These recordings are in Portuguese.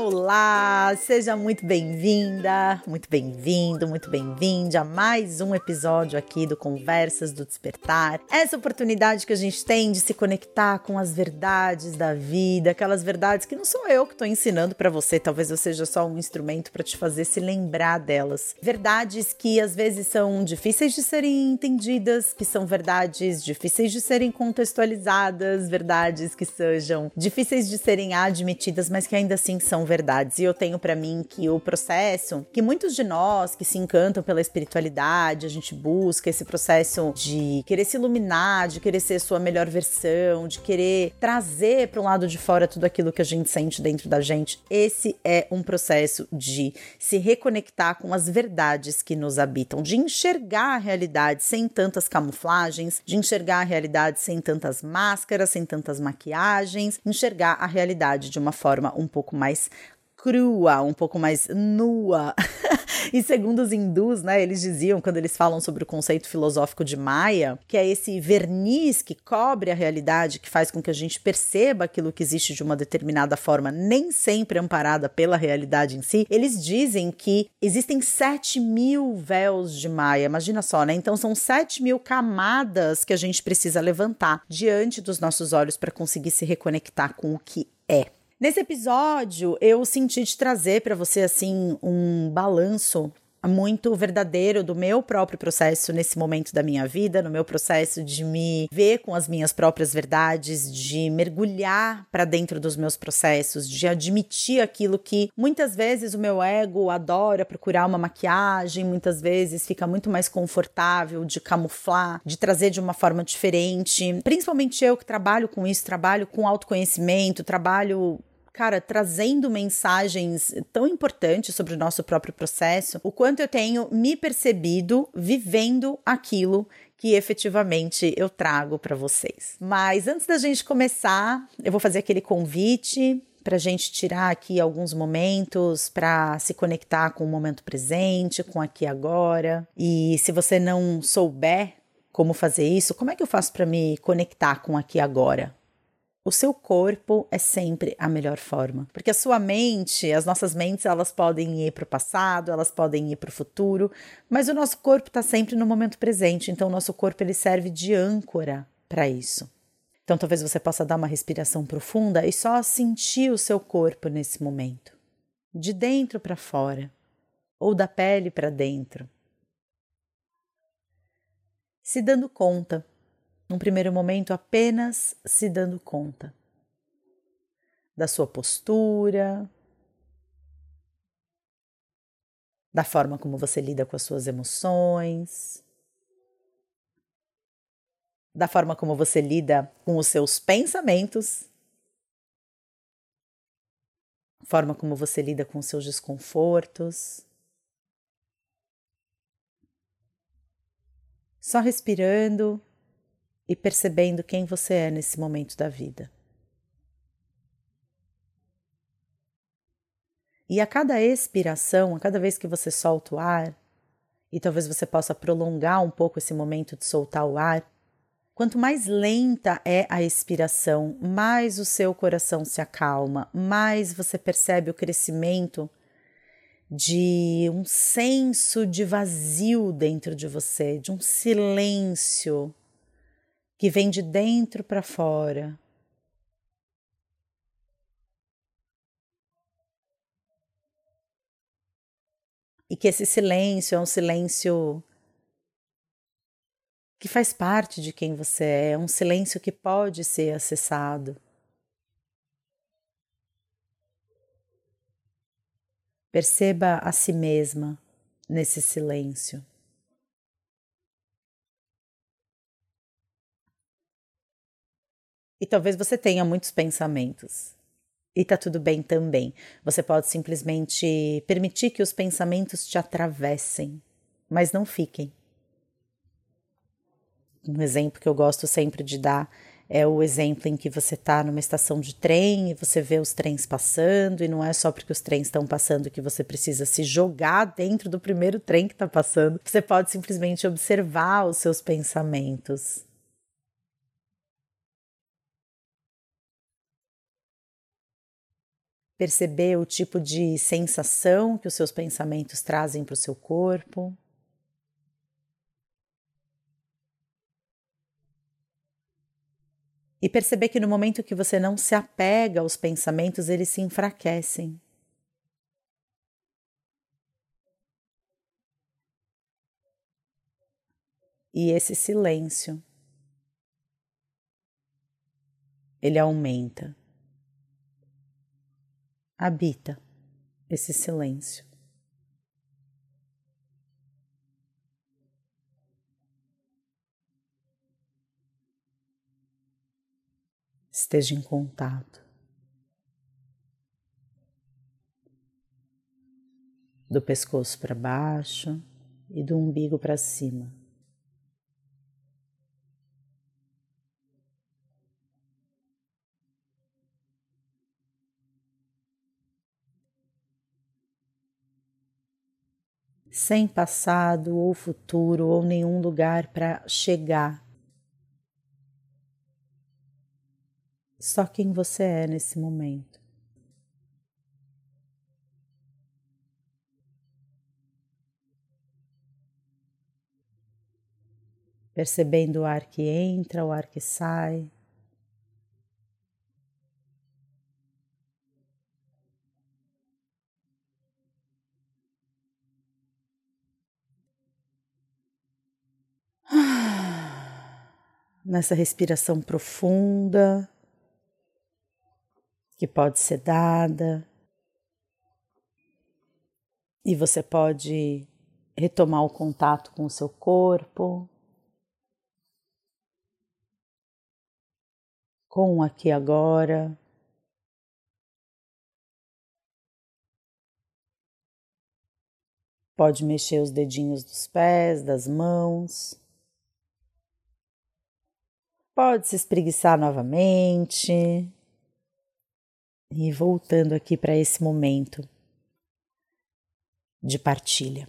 Olá! Seja muito bem-vinda, muito bem-vindo, muito bem-vinde a mais um episódio aqui do Conversas do Despertar. Essa oportunidade que a gente tem de se conectar com as verdades da vida, aquelas verdades que não sou eu que estou ensinando para você, talvez eu seja só um instrumento para te fazer se lembrar delas. Verdades que às vezes são difíceis de serem entendidas, que são verdades difíceis de serem contextualizadas, verdades que sejam difíceis de serem admitidas, mas que ainda assim são verdades. E eu tenho para mim que o processo, que muitos de nós que se encantam pela espiritualidade, a gente busca esse processo de querer se iluminar, de querer ser sua melhor versão, de querer trazer para um lado de fora tudo aquilo que a gente sente dentro da gente. Esse é um processo de se reconectar com as verdades que nos habitam, de enxergar a realidade sem tantas camuflagens, de enxergar a realidade sem tantas máscaras, sem tantas maquiagens, enxergar a realidade de uma forma um pouco mais crua, um pouco mais nua. e segundo os hindus, né, eles diziam, quando eles falam sobre o conceito filosófico de Maya, que é esse verniz que cobre a realidade, que faz com que a gente perceba aquilo que existe de uma determinada forma, nem sempre amparada pela realidade em si. Eles dizem que existem 7 mil véus de Maya, imagina só, né? Então são 7 mil camadas que a gente precisa levantar diante dos nossos olhos para conseguir se reconectar com o que é. Nesse episódio, eu senti de trazer para você assim um balanço muito verdadeiro do meu próprio processo nesse momento da minha vida, no meu processo de me ver com as minhas próprias verdades, de mergulhar para dentro dos meus processos, de admitir aquilo que muitas vezes o meu ego adora procurar uma maquiagem, muitas vezes fica muito mais confortável de camuflar, de trazer de uma forma diferente. Principalmente eu que trabalho com isso, trabalho com autoconhecimento, trabalho cara, trazendo mensagens tão importantes sobre o nosso próprio processo, o quanto eu tenho me percebido vivendo aquilo que efetivamente eu trago para vocês. Mas antes da gente começar, eu vou fazer aquele convite para a gente tirar aqui alguns momentos para se conectar com o momento presente, com aqui agora. E se você não souber como fazer isso, como é que eu faço para me conectar com aqui agora? O seu corpo é sempre a melhor forma, porque a sua mente, as nossas mentes, elas podem ir para o passado, elas podem ir para o futuro, mas o nosso corpo está sempre no momento presente, então o nosso corpo ele serve de âncora para isso. Então talvez você possa dar uma respiração profunda e só sentir o seu corpo nesse momento, de dentro para fora ou da pele para dentro. Se dando conta num primeiro momento apenas se dando conta da sua postura, da forma como você lida com as suas emoções, da forma como você lida com os seus pensamentos, forma como você lida com os seus desconfortos. Só respirando e percebendo quem você é nesse momento da vida. E a cada expiração, a cada vez que você solta o ar, e talvez você possa prolongar um pouco esse momento de soltar o ar, quanto mais lenta é a expiração, mais o seu coração se acalma, mais você percebe o crescimento de um senso de vazio dentro de você, de um silêncio que vem de dentro para fora. E que esse silêncio é um silêncio que faz parte de quem você é, é um silêncio que pode ser acessado. Perceba a si mesma nesse silêncio. E talvez você tenha muitos pensamentos. E tá tudo bem também. Você pode simplesmente permitir que os pensamentos te atravessem, mas não fiquem. Um exemplo que eu gosto sempre de dar é o exemplo em que você está numa estação de trem e você vê os trens passando, e não é só porque os trens estão passando que você precisa se jogar dentro do primeiro trem que está passando. Você pode simplesmente observar os seus pensamentos. Perceber o tipo de sensação que os seus pensamentos trazem para o seu corpo. E perceber que no momento que você não se apega aos pensamentos, eles se enfraquecem. E esse silêncio, ele aumenta habita esse silêncio. Esteja em contato. Do pescoço para baixo e do umbigo para cima. Sem passado ou futuro ou nenhum lugar para chegar. Só quem você é nesse momento. Percebendo o ar que entra, o ar que sai. nessa respiração profunda que pode ser dada. E você pode retomar o contato com o seu corpo, com o aqui agora. Pode mexer os dedinhos dos pés, das mãos. Pode se espreguiçar novamente. E voltando aqui para esse momento de partilha.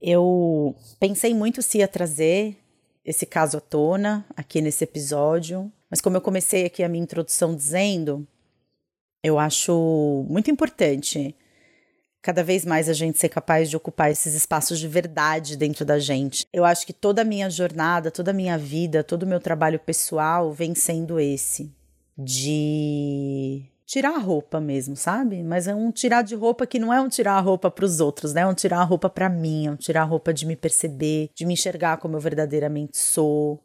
Eu pensei muito se ia trazer esse caso à tona aqui nesse episódio, mas como eu comecei aqui a minha introdução dizendo, eu acho muito importante cada vez mais a gente ser capaz de ocupar esses espaços de verdade dentro da gente. Eu acho que toda a minha jornada, toda a minha vida, todo o meu trabalho pessoal vem sendo esse de tirar a roupa mesmo, sabe? Mas é um tirar de roupa que não é um tirar a roupa para os outros, né? É um tirar a roupa para mim, é um tirar a roupa de me perceber, de me enxergar como eu verdadeiramente sou,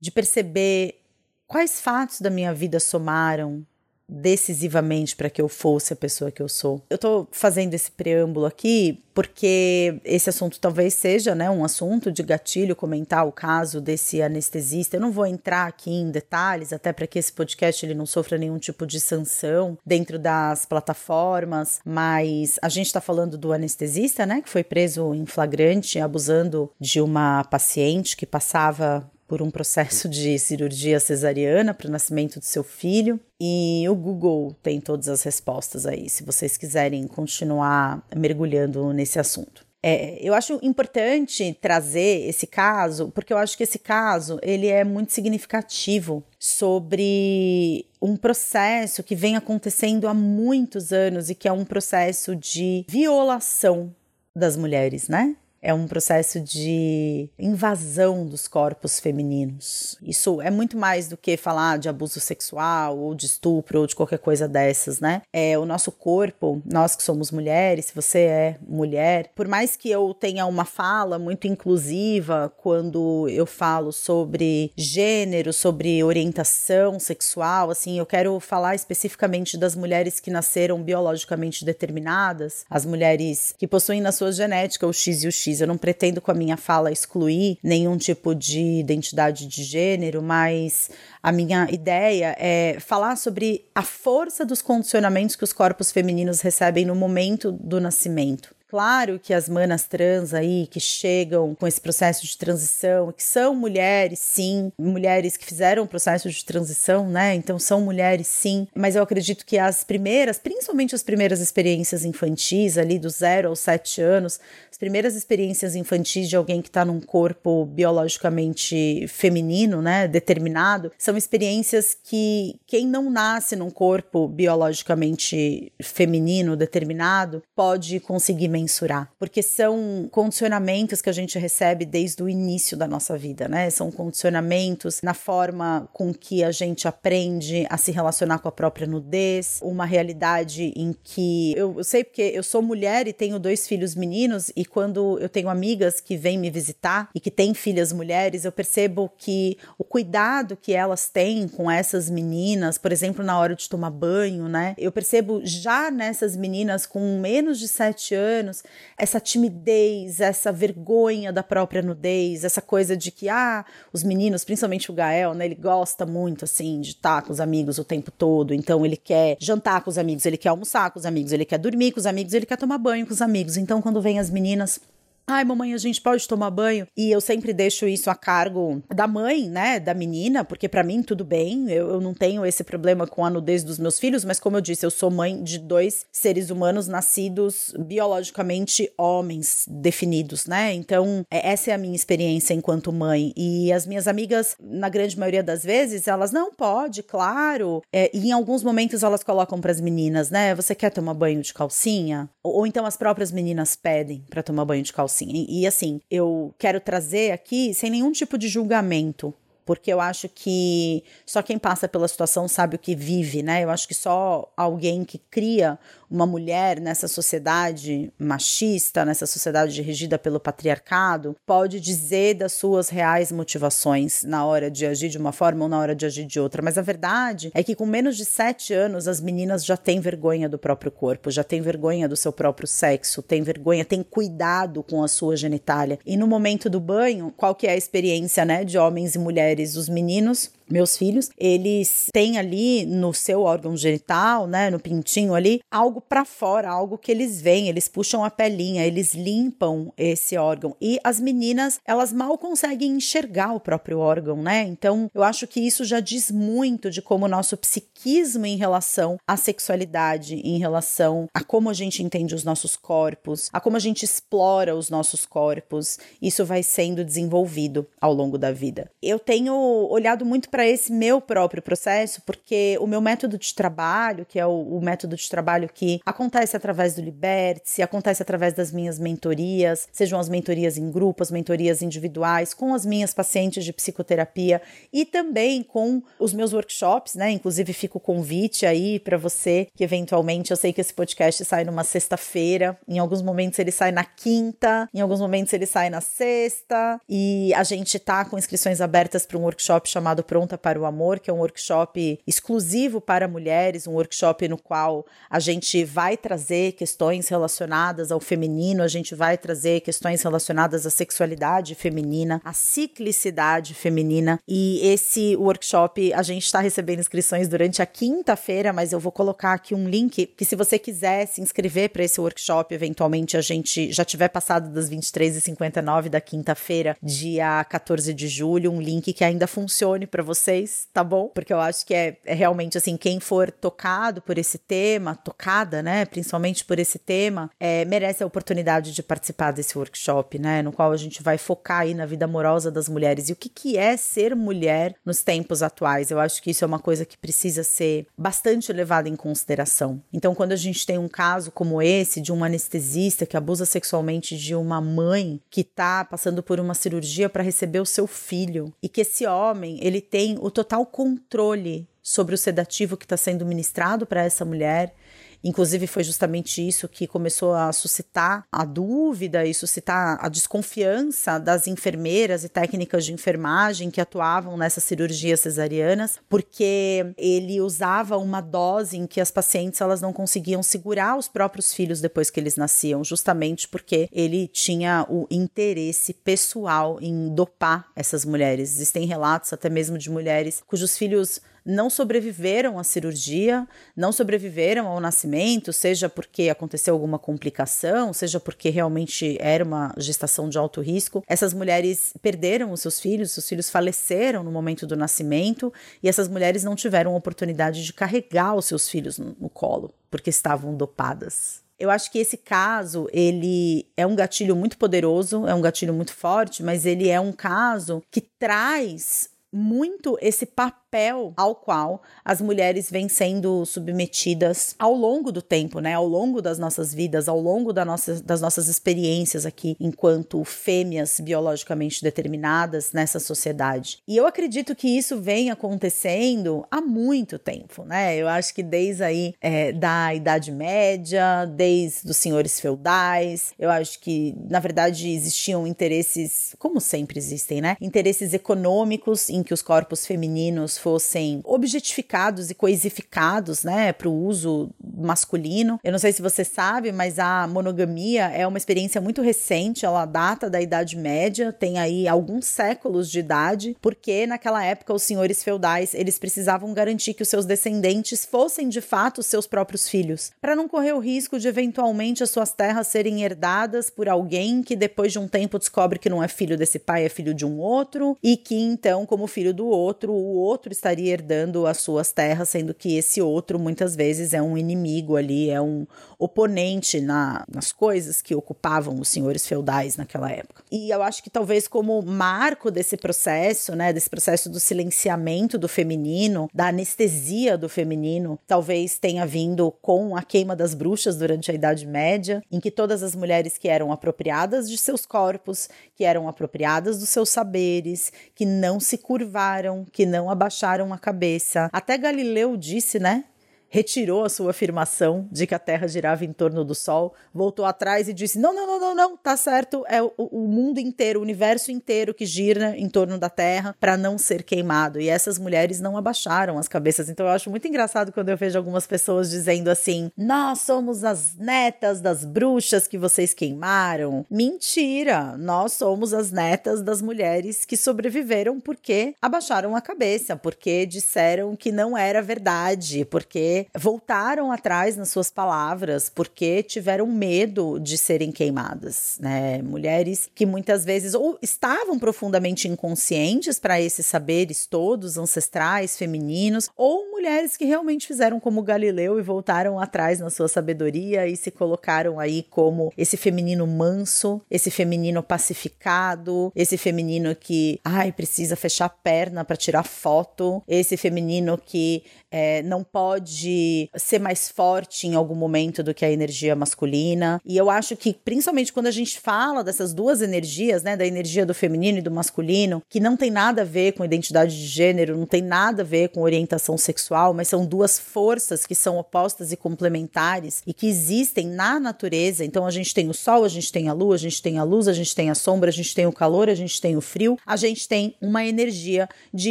de perceber quais fatos da minha vida somaram decisivamente para que eu fosse a pessoa que eu sou. Eu tô fazendo esse preâmbulo aqui porque esse assunto talvez seja, né, um assunto de gatilho comentar o caso desse anestesista. Eu não vou entrar aqui em detalhes, até para que esse podcast ele não sofra nenhum tipo de sanção dentro das plataformas, mas a gente está falando do anestesista, né, que foi preso em flagrante abusando de uma paciente que passava por um processo de cirurgia cesariana para o nascimento do seu filho. E o Google tem todas as respostas aí, se vocês quiserem continuar mergulhando nesse assunto. É, eu acho importante trazer esse caso, porque eu acho que esse caso ele é muito significativo sobre um processo que vem acontecendo há muitos anos e que é um processo de violação das mulheres, né? É um processo de invasão dos corpos femininos. Isso é muito mais do que falar de abuso sexual ou de estupro ou de qualquer coisa dessas, né? É o nosso corpo, nós que somos mulheres, se você é mulher, por mais que eu tenha uma fala muito inclusiva quando eu falo sobre gênero, sobre orientação sexual, assim, eu quero falar especificamente das mulheres que nasceram biologicamente determinadas, as mulheres que possuem na sua genética o X e o X Eu não pretendo com a minha fala excluir nenhum tipo de identidade de gênero, mas a minha ideia é falar sobre a força dos condicionamentos que os corpos femininos recebem no momento do nascimento. Claro que as manas trans aí que chegam com esse processo de transição, que são mulheres, sim, mulheres que fizeram o processo de transição, né? Então são mulheres, sim, mas eu acredito que as primeiras, principalmente as primeiras experiências infantis, ali do zero aos sete anos, as primeiras experiências infantis de alguém que está num corpo biologicamente feminino, né, determinado, são experiências que quem não nasce num corpo biologicamente feminino determinado pode conseguir mensurar, porque são condicionamentos que a gente recebe desde o início da nossa vida, né? São condicionamentos na forma com que a gente aprende a se relacionar com a própria nudez, uma realidade em que eu, eu sei porque eu sou mulher e tenho dois filhos meninos e quando eu tenho amigas que vêm me visitar e que têm filhas mulheres, eu percebo que o cuidado que elas têm com essas meninas, por exemplo, na hora de tomar banho, né? Eu percebo já nessas meninas com menos de sete anos essa timidez, essa vergonha da própria nudez, essa coisa de que, ah, os meninos, principalmente o Gael, né? Ele gosta muito, assim, de estar com os amigos o tempo todo, então ele quer jantar com os amigos, ele quer almoçar com os amigos, ele quer dormir com os amigos, ele quer tomar banho com os amigos. Então, quando vem as meninas Ai, mamãe, a gente pode tomar banho? E eu sempre deixo isso a cargo da mãe, né, da menina, porque para mim tudo bem, eu, eu, não tenho esse problema com a nudez dos meus filhos, mas como eu disse, eu sou mãe de dois seres humanos nascidos biologicamente homens definidos, né? Então, é, essa é a minha experiência enquanto mãe. E as minhas amigas, na grande maioria das vezes, elas não pode, claro. É, e em alguns momentos elas colocam para as meninas, né? Você quer tomar banho de calcinha? Ou, ou então as próprias meninas pedem para tomar banho de calcinha assim. E, e assim, eu quero trazer aqui sem nenhum tipo de julgamento porque eu acho que só quem passa pela situação sabe o que vive, né? Eu acho que só alguém que cria uma mulher nessa sociedade machista, nessa sociedade regida pelo patriarcado, pode dizer das suas reais motivações na hora de agir de uma forma ou na hora de agir de outra. Mas a verdade é que com menos de sete anos as meninas já têm vergonha do próprio corpo, já têm vergonha do seu próprio sexo, têm vergonha, têm cuidado com a sua genitália. E no momento do banho, qual que é a experiência, né, de homens e mulheres? Os meninos meus filhos, eles têm ali no seu órgão genital, né, no pintinho ali, algo para fora, algo que eles veem, eles puxam a pelinha, eles limpam esse órgão. E as meninas, elas mal conseguem enxergar o próprio órgão, né? Então, eu acho que isso já diz muito de como o nosso psiquismo em relação à sexualidade, em relação a como a gente entende os nossos corpos, a como a gente explora os nossos corpos, isso vai sendo desenvolvido ao longo da vida. Eu tenho olhado muito para esse meu próprio processo, porque o meu método de trabalho, que é o, o método de trabalho que acontece através do Liberte, acontece através das minhas mentorias, sejam as mentorias em grupo, as mentorias individuais, com as minhas pacientes de psicoterapia e também com os meus workshops, né? Inclusive fica o convite aí para você que eventualmente eu sei que esse podcast sai numa sexta-feira, em alguns momentos ele sai na quinta, em alguns momentos ele sai na sexta, e a gente tá com inscrições abertas para um workshop chamado Pronto Pronta para o Amor, que é um workshop exclusivo para mulheres, um workshop no qual a gente vai trazer questões relacionadas ao feminino, a gente vai trazer questões relacionadas à sexualidade feminina, à ciclicidade feminina. E esse workshop a gente está recebendo inscrições durante a quinta-feira, mas eu vou colocar aqui um link que se você quiser se inscrever para esse workshop, eventualmente a gente já tiver passado das 23h59 da quinta-feira, dia 14 de julho, um link que ainda funcione para você vocês, tá bom? Porque eu acho que é, é, realmente assim, quem for tocado por esse tema, tocada, né, principalmente por esse tema, é, merece a oportunidade de participar desse workshop, né, no qual a gente vai focar aí na vida amorosa das mulheres e o que, que é ser mulher nos tempos atuais. Eu acho que isso é uma coisa que precisa ser bastante levada em consideração. Então, quando a gente tem um caso como esse de um anestesista que abusa sexualmente de uma mãe que tá passando por uma cirurgia para receber o seu filho e que esse homem, ele tem tem o total controle sobre o sedativo que está sendo ministrado para essa mulher Inclusive, foi justamente isso que começou a suscitar a dúvida e suscitar a desconfiança das enfermeiras e técnicas de enfermagem que atuavam nessas cirurgias cesarianas, porque ele usava uma dose em que as pacientes elas não conseguiam segurar os próprios filhos depois que eles nasciam, justamente porque ele tinha o interesse pessoal em dopar essas mulheres. Existem relatos até mesmo de mulheres cujos filhos não sobreviveram à cirurgia, não sobreviveram ao nascimento, seja porque aconteceu alguma complicação, seja porque realmente era uma gestação de alto risco. Essas mulheres perderam os seus filhos, seus filhos faleceram no momento do nascimento e essas mulheres não tiveram oportunidade de carregar os seus filhos no, no colo porque estavam dopadas. Eu acho que esse caso, ele é um gatilho muito poderoso, é um gatilho muito forte, mas ele é um caso que traz muito esse papel ao qual as mulheres vêm sendo submetidas ao longo do tempo, né? Ao longo das nossas vidas, ao longo da nossa, das nossas experiências aqui enquanto fêmeas biologicamente determinadas nessa sociedade. E eu acredito que isso vem acontecendo há muito tempo, né? Eu acho que desde aí é, da Idade Média, desde os senhores feudais, eu acho que na verdade existiam interesses, como sempre existem, né? Interesses econômicos em que os corpos femininos fossem objetificados e coisificados, né, para o uso masculino. Eu não sei se você sabe, mas a monogamia é uma experiência muito recente, ela data da Idade Média, tem aí alguns séculos de idade, porque naquela época os senhores feudais, eles precisavam garantir que os seus descendentes fossem de fato seus próprios filhos, para não correr o risco de eventualmente as suas terras serem herdadas por alguém que depois de um tempo descobre que não é filho desse pai, é filho de um outro, e que então, como filho do outro, o outro estaria herdando as suas terras, sendo que esse outro muitas vezes é um inimigo ali, é um oponente na, nas coisas que ocupavam os senhores feudais naquela época. E eu acho que talvez como marco desse processo, né, desse processo do silenciamento do feminino, da anestesia do feminino, talvez tenha vindo com a queima das bruxas durante a Idade Média, em que todas as mulheres que eram apropriadas de seus corpos, que eram apropriadas dos seus saberes, que não se curvaram, que não abaixaram a cabeça. Até Galileu disse, né? Retirou a sua afirmação de que a Terra girava em torno do Sol, voltou atrás e disse: não, não, não, não, não, tá certo, é o, o mundo inteiro, o universo inteiro que gira em torno da Terra para não ser queimado. E essas mulheres não abaixaram as cabeças. Então eu acho muito engraçado quando eu vejo algumas pessoas dizendo assim: nós somos as netas das bruxas que vocês queimaram. Mentira! Nós somos as netas das mulheres que sobreviveram porque abaixaram a cabeça, porque disseram que não era verdade, porque voltaram atrás nas suas palavras, porque tiveram medo de serem queimadas, né? Mulheres que muitas vezes ou estavam profundamente inconscientes para esses saberes todos ancestrais, femininos, ou mulheres que realmente fizeram como Galileu e voltaram atrás na sua sabedoria e se colocaram aí como esse feminino manso, esse feminino pacificado, esse feminino que, ai, precisa fechar a perna para tirar foto, esse feminino que é, não pode ser mais forte em algum momento do que a energia masculina. E eu acho que, principalmente quando a gente fala dessas duas energias, né, da energia do feminino e do masculino, que não tem nada a ver com identidade de gênero, não tem nada a ver com orientação sexual, mas são duas forças que são opostas e complementares e que existem na natureza. Então a gente tem o sol, a gente tem a lua, a gente tem a luz, a gente tem a sombra, a gente tem o calor, a gente tem o frio, a gente tem uma energia de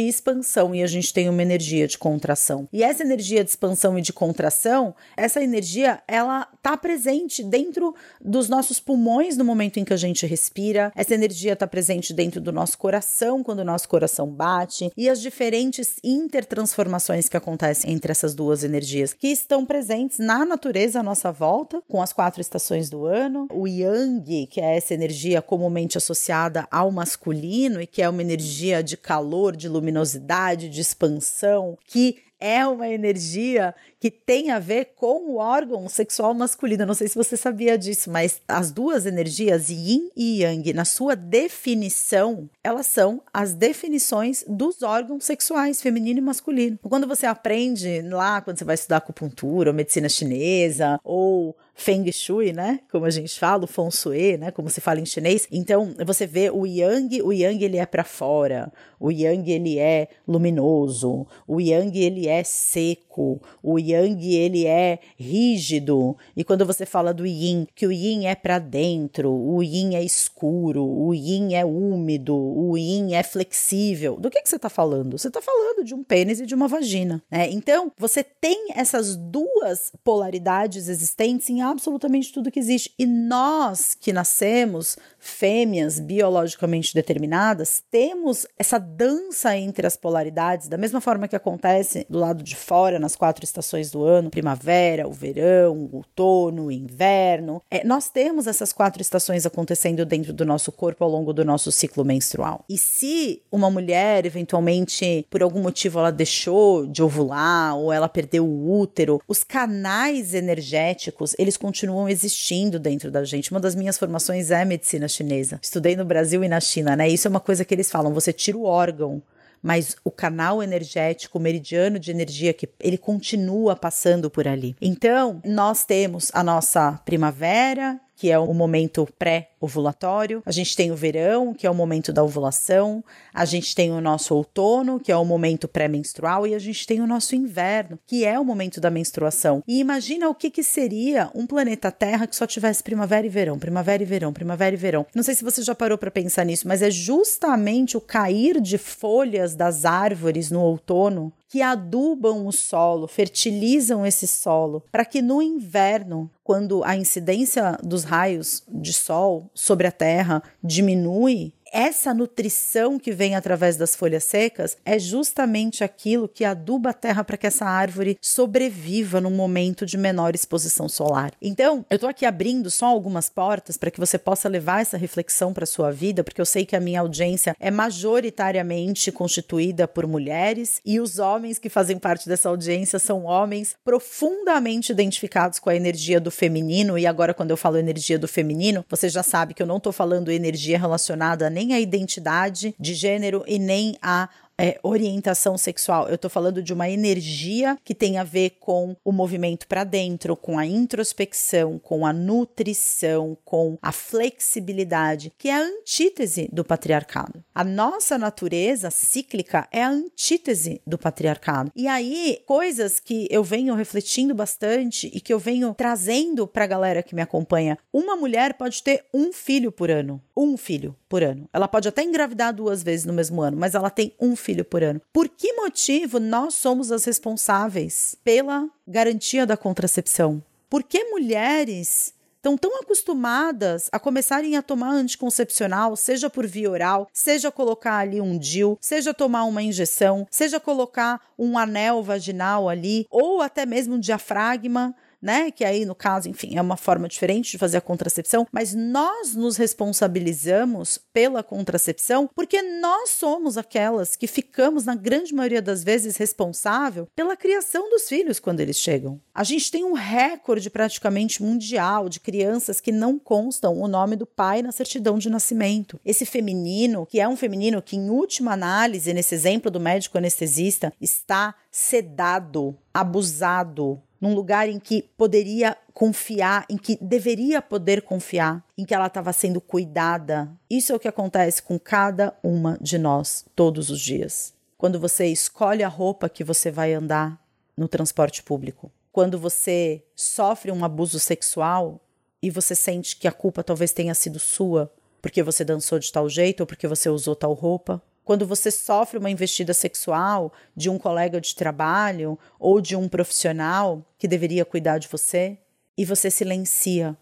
expansão e a gente tem uma energia de contração. E essa energia de expansão e de contração, essa energia, ela tá presente dentro dos nossos pulmões no momento em que a gente respira. Essa energia está presente dentro do nosso coração quando o nosso coração bate e as diferentes intertransformações que acontecem entre essas duas energias que estão presentes na natureza à nossa volta, com as quatro estações do ano. O yang, que é essa energia comumente associada ao masculino e que é uma energia de calor, de luminosidade, de expansão, que é uma energia que tem a ver com o órgão sexual masculino. Não sei se você sabia disso, mas as duas energias, yin e yang, na sua definição, elas são as definições dos órgãos sexuais, feminino e masculino. Quando você aprende lá, quando você vai estudar acupuntura ou medicina chinesa ou Feng Shui, né? Como a gente fala, o Feng Shui, né? Como se fala em chinês. Então, você vê o Yang, o Yang ele é para fora, o Yang ele é luminoso, o Yang ele é seco, o yang ele é rígido e quando você fala do yin, que o yin é para dentro, o yin é escuro, o yin é úmido, o yin é flexível. Do que, que você está falando? Você está falando de um pênis e de uma vagina. Né? Então, você tem essas duas polaridades existentes em absolutamente tudo que existe. E nós que nascemos fêmeas biologicamente determinadas, temos essa dança entre as polaridades, da mesma forma que acontece do lado de fora, nas quatro estações do ano: primavera, o verão, o outono, o inverno. É, nós temos essas quatro estações acontecendo dentro do nosso corpo ao longo do nosso ciclo menstrual. E se uma mulher, eventualmente, por algum motivo, ela deixou de ovular ou ela perdeu o útero, os canais energéticos, eles continuam existindo dentro da gente. Uma das minhas formações é medicina chinesa. Estudei no Brasil e na China, né? Isso é uma coisa que eles falam, você tira o órgão, mas o canal energético, o meridiano de energia que ele continua passando por ali. Então, nós temos a nossa primavera, que é o momento pré-ovulatório. A gente tem o verão, que é o momento da ovulação. A gente tem o nosso outono, que é o momento pré-menstrual. E a gente tem o nosso inverno, que é o momento da menstruação. E imagina o que, que seria um planeta Terra que só tivesse primavera e verão, primavera e verão, primavera e verão. Não sei se você já parou para pensar nisso, mas é justamente o cair de folhas das árvores no outono que adubam o solo, fertilizam esse solo, para que no inverno, quando a incidência dos raios de sol sobre a terra diminui, essa nutrição que vem através das folhas secas é justamente aquilo que aduba a terra para que essa árvore sobreviva num momento de menor exposição solar. Então, eu estou aqui abrindo só algumas portas para que você possa levar essa reflexão para sua vida, porque eu sei que a minha audiência é majoritariamente constituída por mulheres e os homens que fazem parte dessa audiência são homens profundamente identificados com a energia do feminino. E agora, quando eu falo energia do feminino, você já sabe que eu não estou falando energia relacionada nem a identidade de gênero e nem a é, orientação sexual. Eu estou falando de uma energia que tem a ver com o movimento para dentro, com a introspecção, com a nutrição, com a flexibilidade, que é a antítese do patriarcado. A nossa natureza cíclica é a antítese do patriarcado. E aí, coisas que eu venho refletindo bastante e que eu venho trazendo para a galera que me acompanha. Uma mulher pode ter um filho por ano. Um filho por ano. Ela pode até engravidar duas vezes no mesmo ano, mas ela tem um filho por ano. Por que motivo nós somos as responsáveis pela garantia da contracepção? Por que mulheres estão tão acostumadas a começarem a tomar anticoncepcional, seja por via oral, seja colocar ali um DIL, seja tomar uma injeção, seja colocar um anel vaginal ali, ou até mesmo um diafragma né? Que aí, no caso, enfim, é uma forma diferente de fazer a contracepção, mas nós nos responsabilizamos pela contracepção porque nós somos aquelas que ficamos, na grande maioria das vezes, responsável pela criação dos filhos quando eles chegam. A gente tem um recorde praticamente mundial de crianças que não constam o nome do pai na certidão de nascimento. Esse feminino, que é um feminino que, em última análise, nesse exemplo do médico anestesista, está sedado, abusado, num lugar em que poderia confiar, em que deveria poder confiar, em que ela estava sendo cuidada. Isso é o que acontece com cada uma de nós todos os dias. Quando você escolhe a roupa que você vai andar no transporte público, quando você sofre um abuso sexual e você sente que a culpa talvez tenha sido sua, porque você dançou de tal jeito ou porque você usou tal roupa, quando você sofre uma investida sexual de um colega de trabalho ou de um profissional que deveria cuidar de você e você silencia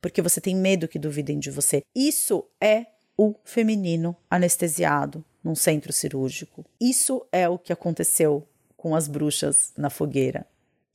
porque você tem medo que duvidem de você. Isso é o feminino anestesiado num centro cirúrgico. Isso é o que aconteceu com as bruxas na fogueira.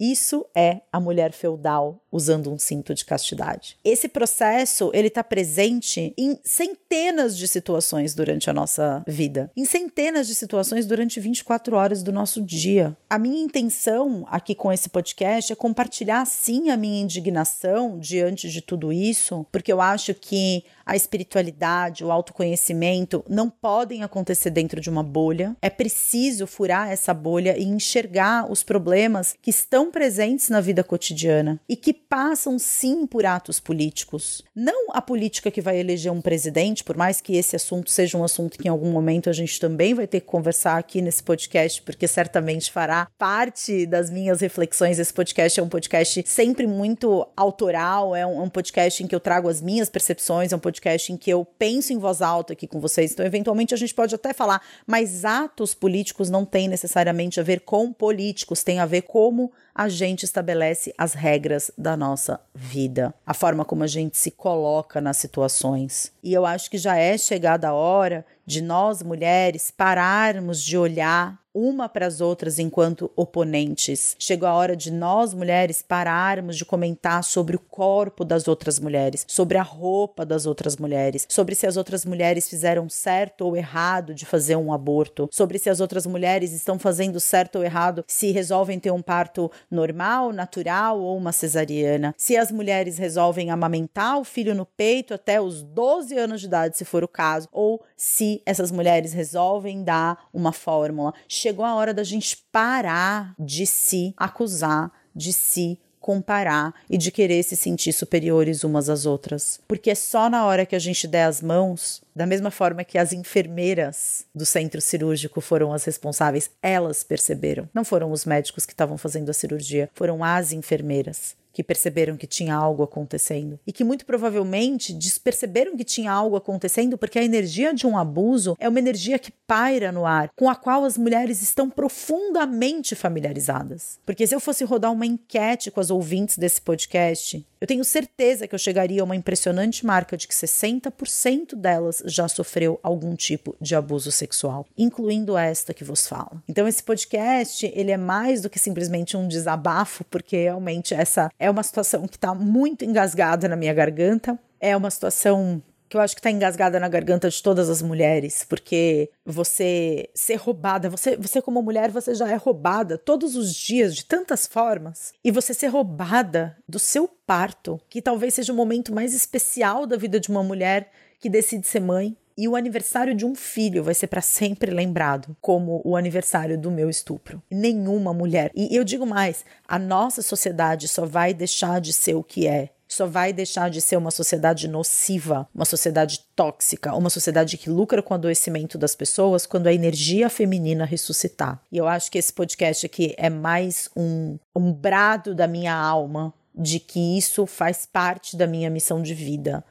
Isso é a mulher feudal usando um cinto de castidade. Esse processo, ele está presente em centenas de situações durante a nossa vida, em centenas de situações durante 24 horas do nosso dia. A minha intenção aqui com esse podcast é compartilhar sim a minha indignação diante de tudo isso, porque eu acho que a espiritualidade, o autoconhecimento não podem acontecer dentro de uma bolha. É preciso furar essa bolha e enxergar os problemas que estão presentes na vida cotidiana e que passam sim por atos políticos. Não a política que vai eleger um presidente, por mais que esse assunto seja um assunto que em algum momento a gente também vai ter que conversar aqui nesse podcast, porque certamente fará parte das minhas reflexões. Esse podcast é um podcast sempre muito autoral, é um, um podcast em que eu trago as minhas percepções, é um podcast em que eu penso em voz alta aqui com vocês. Então, eventualmente, a gente pode até falar, mas atos políticos não têm necessariamente a ver com políticos, tem a ver como a gente estabelece as regras da nossa vida, a forma como a gente se coloca nas situações. E eu acho que já é chegada a hora de nós mulheres pararmos de olhar uma para as outras enquanto oponentes. Chegou a hora de nós mulheres pararmos de comentar sobre o corpo das outras mulheres, sobre a roupa das outras mulheres, sobre se as outras mulheres fizeram certo ou errado de fazer um aborto, sobre se as outras mulheres estão fazendo certo ou errado se resolvem ter um parto normal, natural ou uma cesariana, se as mulheres resolvem amamentar o filho no peito até os 12 anos de idade, se for o caso, ou se essas mulheres resolvem dar uma fórmula. Chegou a hora da gente parar de se acusar, de se comparar e de querer se sentir superiores umas às outras. Porque é só na hora que a gente der as mãos, da mesma forma que as enfermeiras do centro cirúrgico foram as responsáveis, elas perceberam. Não foram os médicos que estavam fazendo a cirurgia, foram as enfermeiras que perceberam que tinha algo acontecendo e que muito provavelmente perceberam que tinha algo acontecendo porque a energia de um abuso é uma energia que paira no ar, com a qual as mulheres estão profundamente familiarizadas. Porque se eu fosse rodar uma enquete com as ouvintes desse podcast, eu tenho certeza que eu chegaria a uma impressionante marca de que 60% delas já sofreu algum tipo de abuso sexual, incluindo esta que vos fala. Então esse podcast, ele é mais do que simplesmente um desabafo, porque realmente essa é uma situação que está muito engasgada na minha garganta. É uma situação que eu acho que está engasgada na garganta de todas as mulheres, porque você ser roubada, você, você como mulher, você já é roubada todos os dias de tantas formas, e você ser roubada do seu parto, que talvez seja o momento mais especial da vida de uma mulher que decide ser mãe, e o aniversário de um filho vai ser para sempre lembrado como o aniversário do meu estupro. Nenhuma mulher. E eu digo mais: a nossa sociedade só vai deixar de ser o que é só vai deixar de ser uma sociedade nociva, uma sociedade tóxica, uma sociedade que lucra com o adoecimento das pessoas quando a energia feminina ressuscitar. E eu acho que esse podcast aqui é mais um, um brado da minha alma de que isso faz parte da minha missão de vida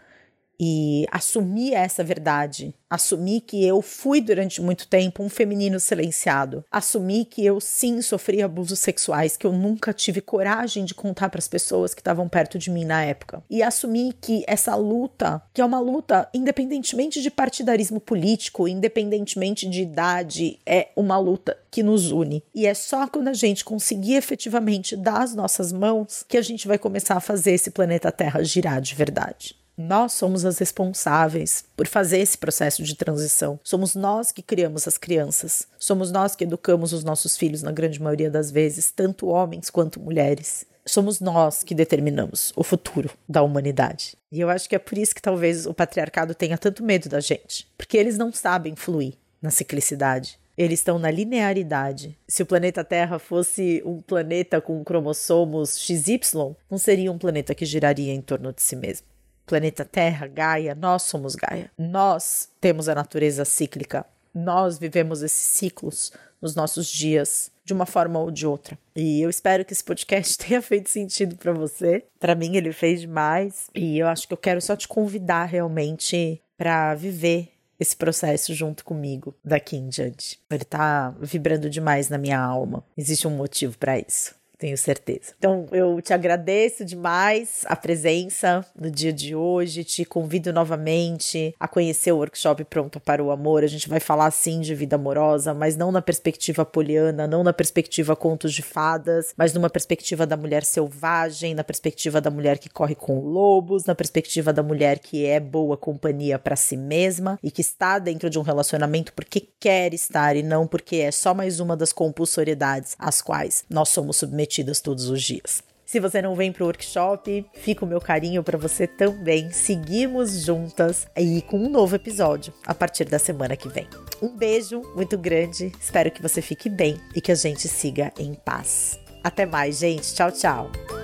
e assumir essa verdade, assumir que eu fui durante muito tempo um feminino silenciado, assumir que eu sim sofri abusos sexuais que eu nunca tive coragem de contar para as pessoas que estavam perto de mim na época, e assumir que essa luta, que é uma luta independentemente de partidarismo político, independentemente de idade, é uma luta que nos une. E é só quando a gente conseguir efetivamente dar as nossas mãos que a gente vai começar a fazer esse planeta Terra girar de verdade. Nós somos as responsáveis por fazer esse processo de transição. Somos nós que criamos as crianças. Somos nós que educamos os nossos filhos, na grande maioria das vezes, tanto homens quanto mulheres. Somos nós que determinamos o futuro da humanidade. E eu acho que é por isso que talvez o patriarcado tenha tanto medo da gente, porque eles não sabem fluir na ciclicidade. Eles estão na linearidade. Se o planeta Terra fosse um planeta com cromossomos XY, não seria um planeta que giraria em torno de si mesmo planeta Terra, Gaia, nós somos Gaia. Nós temos a natureza cíclica. Nós vivemos esses ciclos nos nossos dias, de uma forma ou de outra. E eu espero que esse podcast tenha feito sentido para você. Para mim, ele fez demais. E eu acho que eu quero só te convidar realmente para viver esse processo junto comigo daqui em diante. Ele tá vibrando demais na minha alma. Existe um motivo para isso tenho certeza. Então, eu te agradeço demais a presença no dia de hoje, te convido novamente a conhecer o workshop Pronto para o Amor. A gente vai falar sim de vida amorosa, mas não na perspectiva poliana, não na perspectiva contos de fadas, mas numa perspectiva da mulher selvagem, na perspectiva da mulher que corre com lobos, na perspectiva da mulher que é boa companhia para si mesma e que está dentro de um relacionamento porque quer estar e não porque é só mais uma das compulsoriedades às quais nós somos submetidos todos os dias. Se você não vem pro workshop, fica o meu carinho para você também. Seguimos juntas aí com um novo episódio a partir da semana que vem. Um beijo muito grande, espero que você fique bem e que a gente siga em paz. Até mais, gente. Tchau, tchau.